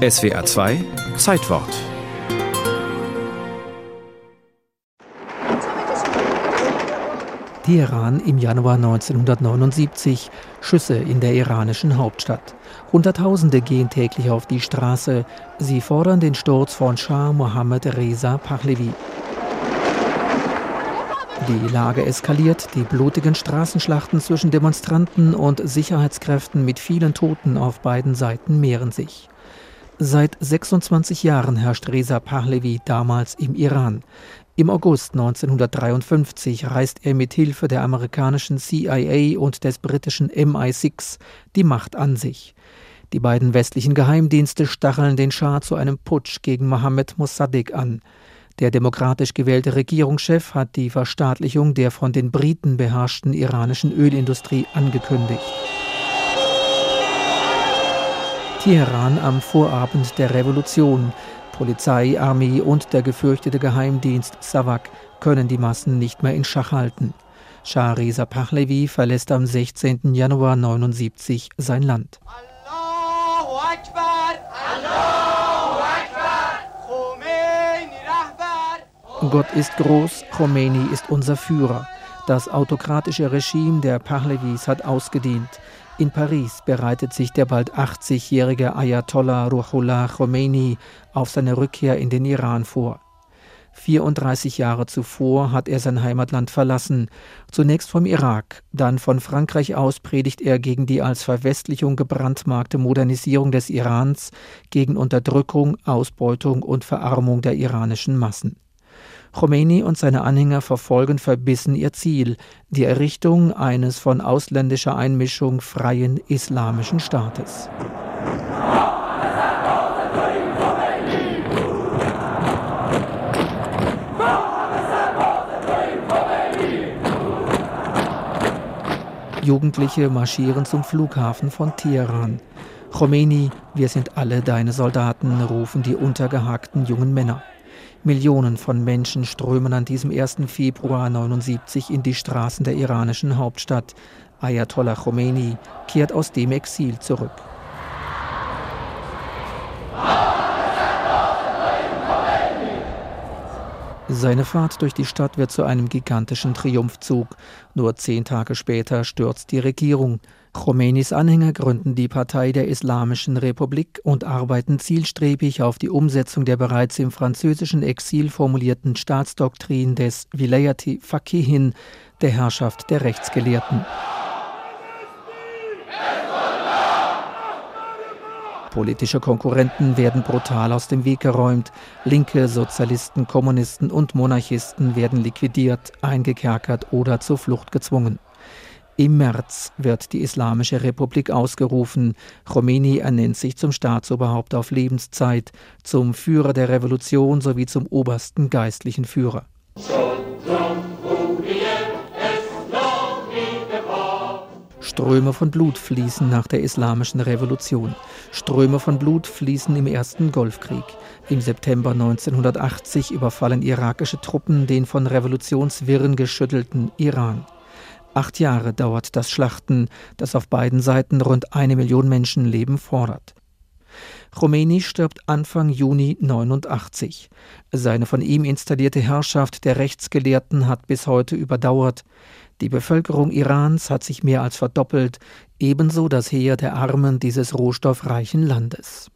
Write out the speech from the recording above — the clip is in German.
SWA 2 Zeitwort Teheran im Januar 1979. Schüsse in der iranischen Hauptstadt. Hunderttausende gehen täglich auf die Straße. Sie fordern den Sturz von Shah Mohammad Reza Pahlavi. Die Lage eskaliert, die blutigen Straßenschlachten zwischen Demonstranten und Sicherheitskräften mit vielen Toten auf beiden Seiten mehren sich. Seit 26 Jahren herrscht Reza Pahlavi damals im Iran. Im August 1953 reißt er mit Hilfe der amerikanischen CIA und des britischen MI6 die Macht an sich. Die beiden westlichen Geheimdienste stacheln den Schah zu einem Putsch gegen Mohammed Mossadegh an. Der demokratisch gewählte Regierungschef hat die Verstaatlichung der von den Briten beherrschten iranischen Ölindustrie angekündigt. Teheran am Vorabend der Revolution. Polizei, Armee und der gefürchtete Geheimdienst Savak können die Massen nicht mehr in Schach halten. Shah Reza Pahlavi verlässt am 16. Januar 1979 sein Land. Gott ist groß, Khomeini ist unser Führer. Das autokratische Regime der Pahlavis hat ausgedient. In Paris bereitet sich der bald 80-jährige Ayatollah Ruhollah Khomeini auf seine Rückkehr in den Iran vor. 34 Jahre zuvor hat er sein Heimatland verlassen, zunächst vom Irak, dann von Frankreich aus predigt er gegen die als Verwestlichung gebrandmarkte Modernisierung des Irans, gegen Unterdrückung, Ausbeutung und Verarmung der iranischen Massen. Khomeini und seine Anhänger verfolgen verbissen ihr Ziel, die Errichtung eines von ausländischer Einmischung freien islamischen Staates. Jugendliche marschieren zum Flughafen von Teheran. Khomeini, wir sind alle deine Soldaten, rufen die untergehackten jungen Männer. Millionen von Menschen strömen an diesem 1. Februar 1979 in die Straßen der iranischen Hauptstadt. Ayatollah Khomeini kehrt aus dem Exil zurück. Seine Fahrt durch die Stadt wird zu einem gigantischen Triumphzug. Nur zehn Tage später stürzt die Regierung. Khomeinis Anhänger gründen die Partei der Islamischen Republik und arbeiten zielstrebig auf die Umsetzung der bereits im französischen Exil formulierten Staatsdoktrin des Vilayati Fakihin, der Herrschaft der Rechtsgelehrten. Politische Konkurrenten werden brutal aus dem Weg geräumt. Linke, Sozialisten, Kommunisten und Monarchisten werden liquidiert, eingekerkert oder zur Flucht gezwungen. Im März wird die Islamische Republik ausgerufen. Khomeini ernennt sich zum Staatsoberhaupt auf Lebenszeit, zum Führer der Revolution sowie zum obersten geistlichen Führer. Ströme von Blut fließen nach der Islamischen Revolution. Ströme von Blut fließen im ersten Golfkrieg. Im September 1980 überfallen irakische Truppen den von Revolutionswirren geschüttelten Iran. Acht Jahre dauert das Schlachten, das auf beiden Seiten rund eine Million Menschenleben fordert. Khomeini stirbt Anfang Juni 89. Seine von ihm installierte Herrschaft der Rechtsgelehrten hat bis heute überdauert. Die Bevölkerung Irans hat sich mehr als verdoppelt, ebenso das Heer der Armen dieses rohstoffreichen Landes.